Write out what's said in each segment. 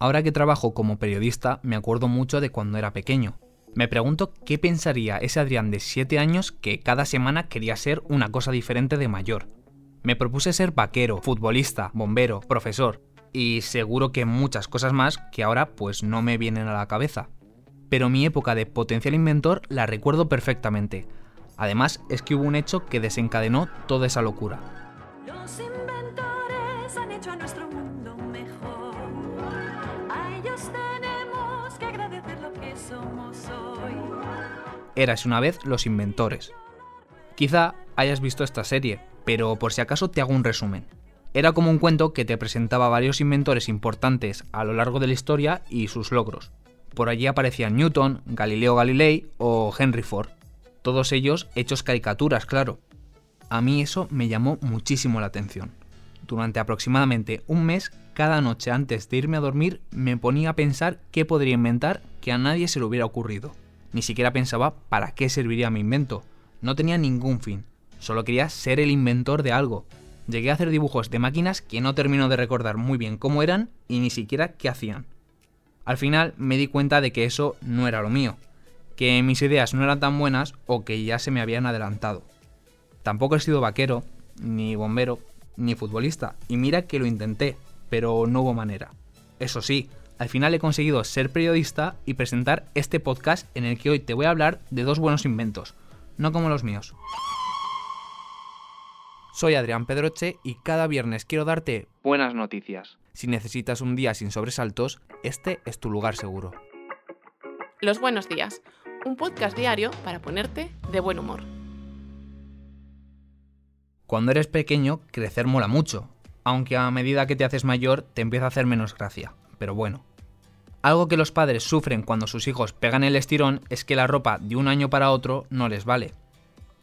Ahora que trabajo como periodista, me acuerdo mucho de cuando era pequeño. Me pregunto qué pensaría ese Adrián de 7 años que cada semana quería ser una cosa diferente de mayor. Me propuse ser vaquero, futbolista, bombero, profesor y seguro que muchas cosas más que ahora pues no me vienen a la cabeza. Pero mi época de potencial inventor la recuerdo perfectamente. Además es que hubo un hecho que desencadenó toda esa locura. Eras una vez los inventores. Quizá hayas visto esta serie, pero por si acaso te hago un resumen. Era como un cuento que te presentaba varios inventores importantes a lo largo de la historia y sus logros. Por allí aparecían Newton, Galileo Galilei o Henry Ford. Todos ellos hechos caricaturas, claro. A mí eso me llamó muchísimo la atención. Durante aproximadamente un mes, cada noche antes de irme a dormir, me ponía a pensar qué podría inventar que a nadie se le hubiera ocurrido. Ni siquiera pensaba para qué serviría mi invento. No tenía ningún fin. Solo quería ser el inventor de algo. Llegué a hacer dibujos de máquinas que no termino de recordar muy bien cómo eran y ni siquiera qué hacían. Al final me di cuenta de que eso no era lo mío, que mis ideas no eran tan buenas o que ya se me habían adelantado. Tampoco he sido vaquero, ni bombero, ni futbolista, y mira que lo intenté, pero no hubo manera. Eso sí, al final he conseguido ser periodista y presentar este podcast en el que hoy te voy a hablar de dos buenos inventos, no como los míos. Soy Adrián Pedroche y cada viernes quiero darte buenas noticias. Si necesitas un día sin sobresaltos, este es tu lugar seguro. Los buenos días, un podcast diario para ponerte de buen humor. Cuando eres pequeño, crecer mola mucho, aunque a medida que te haces mayor te empieza a hacer menos gracia, pero bueno. Algo que los padres sufren cuando sus hijos pegan el estirón es que la ropa de un año para otro no les vale.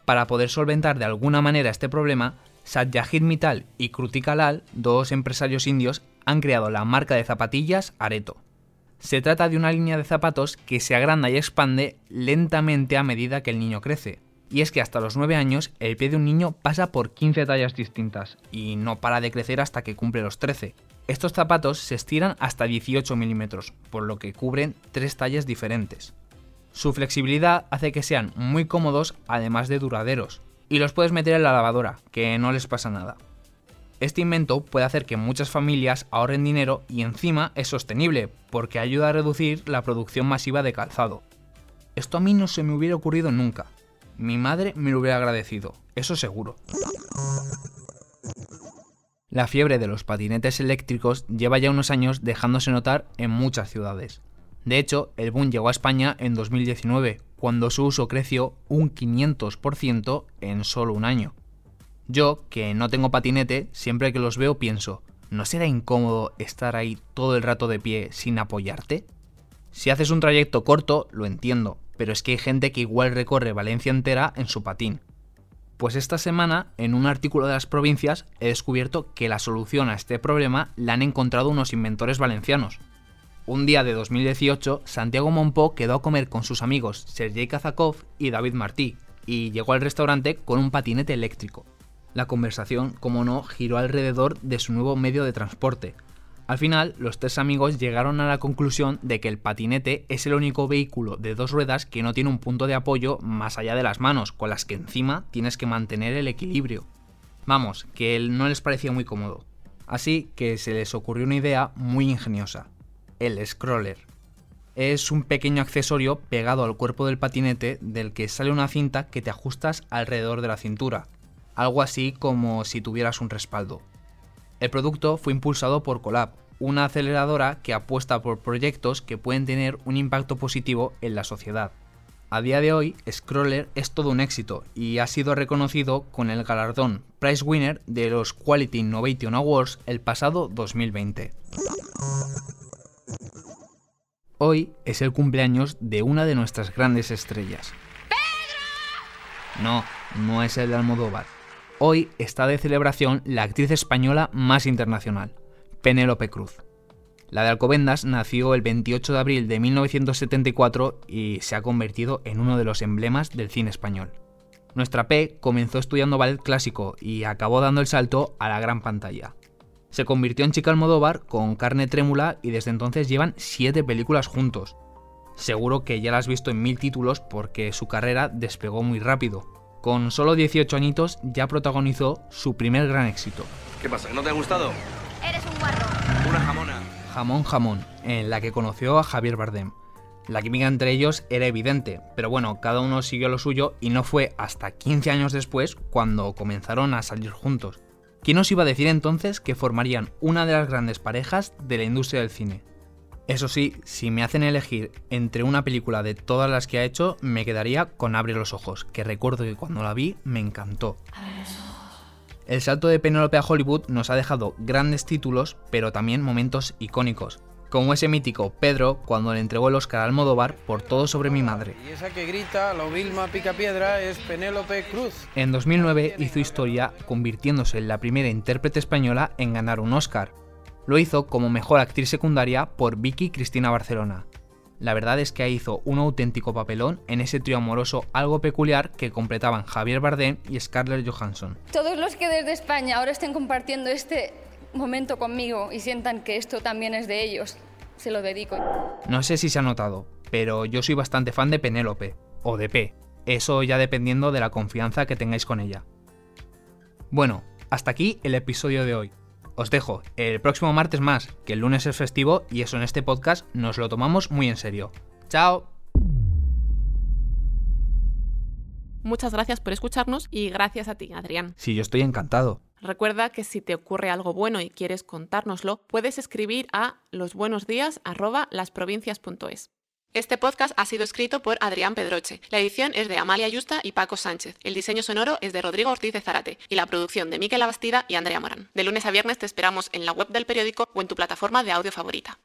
Para poder solventar de alguna manera este problema, Satyajit Mittal y Krutika Lal, dos empresarios indios, han creado la marca de zapatillas Areto. Se trata de una línea de zapatos que se agranda y expande lentamente a medida que el niño crece. Y es que hasta los 9 años el pie de un niño pasa por 15 tallas distintas y no para de crecer hasta que cumple los 13. Estos zapatos se estiran hasta 18 milímetros, por lo que cubren tres tallas diferentes. Su flexibilidad hace que sean muy cómodos además de duraderos, y los puedes meter en la lavadora, que no les pasa nada. Este invento puede hacer que muchas familias ahorren dinero y encima es sostenible, porque ayuda a reducir la producción masiva de calzado. Esto a mí no se me hubiera ocurrido nunca. Mi madre me lo hubiera agradecido, eso seguro. La fiebre de los patinetes eléctricos lleva ya unos años dejándose notar en muchas ciudades. De hecho, el boom llegó a España en 2019, cuando su uso creció un 500% en solo un año. Yo, que no tengo patinete, siempre que los veo pienso, ¿no será incómodo estar ahí todo el rato de pie sin apoyarte? Si haces un trayecto corto, lo entiendo, pero es que hay gente que igual recorre Valencia entera en su patín. Pues esta semana, en un artículo de las provincias, he descubierto que la solución a este problema la han encontrado unos inventores valencianos. Un día de 2018, Santiago Monpó quedó a comer con sus amigos Sergei Kazakov y David Martí, y llegó al restaurante con un patinete eléctrico. La conversación, como no, giró alrededor de su nuevo medio de transporte. Al final, los tres amigos llegaron a la conclusión de que el patinete es el único vehículo de dos ruedas que no tiene un punto de apoyo más allá de las manos, con las que encima tienes que mantener el equilibrio. Vamos, que él no les parecía muy cómodo. Así que se les ocurrió una idea muy ingeniosa. El scroller. Es un pequeño accesorio pegado al cuerpo del patinete del que sale una cinta que te ajustas alrededor de la cintura, algo así como si tuvieras un respaldo. El producto fue impulsado por Colab, una aceleradora que apuesta por proyectos que pueden tener un impacto positivo en la sociedad. A día de hoy, Scroller es todo un éxito y ha sido reconocido con el galardón Prize Winner de los Quality Innovation Awards el pasado 2020. Hoy es el cumpleaños de una de nuestras grandes estrellas. ¡Pedro! No, no es el de Almodóvar. Hoy está de celebración la actriz española más internacional, Penélope Cruz. La de Alcobendas nació el 28 de abril de 1974 y se ha convertido en uno de los emblemas del cine español. Nuestra P comenzó estudiando ballet clásico y acabó dando el salto a la gran pantalla. Se convirtió en chica Almodóvar con carne trémula y desde entonces llevan 7 películas juntos. Seguro que ya la has visto en mil títulos porque su carrera despegó muy rápido. Con solo 18 añitos ya protagonizó su primer gran éxito. ¿Qué pasa? ¿No te ha gustado? Una jamona. Jamón Jamón, en la que conoció a Javier Bardem. La química entre ellos era evidente, pero bueno, cada uno siguió lo suyo y no fue hasta 15 años después cuando comenzaron a salir juntos. ¿Quién os iba a decir entonces que formarían una de las grandes parejas de la industria del cine? Eso sí, si me hacen elegir entre una película de todas las que ha hecho, me quedaría con Abre los ojos, que recuerdo que cuando la vi me encantó. El salto de Penélope a Hollywood nos ha dejado grandes títulos, pero también momentos icónicos, como ese mítico Pedro cuando le entregó el Oscar a Almodóvar por Todo sobre mi madre. Y esa que grita, la Vilma Picapiedra, es Penélope Cruz. En 2009 hizo historia convirtiéndose en la primera intérprete española en ganar un Oscar. Lo hizo como mejor actriz secundaria por Vicky Cristina Barcelona. La verdad es que hizo un auténtico papelón en ese trío amoroso algo peculiar que completaban Javier Bardem y Scarlett Johansson. Todos los que desde España ahora estén compartiendo este momento conmigo y sientan que esto también es de ellos, se lo dedico. No sé si se ha notado, pero yo soy bastante fan de Penélope, o de P, eso ya dependiendo de la confianza que tengáis con ella. Bueno, hasta aquí el episodio de hoy. Os dejo el próximo martes más, que el lunes es festivo y eso en este podcast nos lo tomamos muy en serio. ¡Chao! Muchas gracias por escucharnos y gracias a ti, Adrián. Sí, yo estoy encantado. Recuerda que si te ocurre algo bueno y quieres contárnoslo, puedes escribir a losbuenosdías@lasprovincias.es. Este podcast ha sido escrito por Adrián Pedroche. La edición es de Amalia Yusta y Paco Sánchez. El diseño sonoro es de Rodrigo Ortiz de Zarate y la producción de Miquel Abastida y Andrea Morán. De lunes a viernes te esperamos en la web del periódico o en tu plataforma de audio favorita.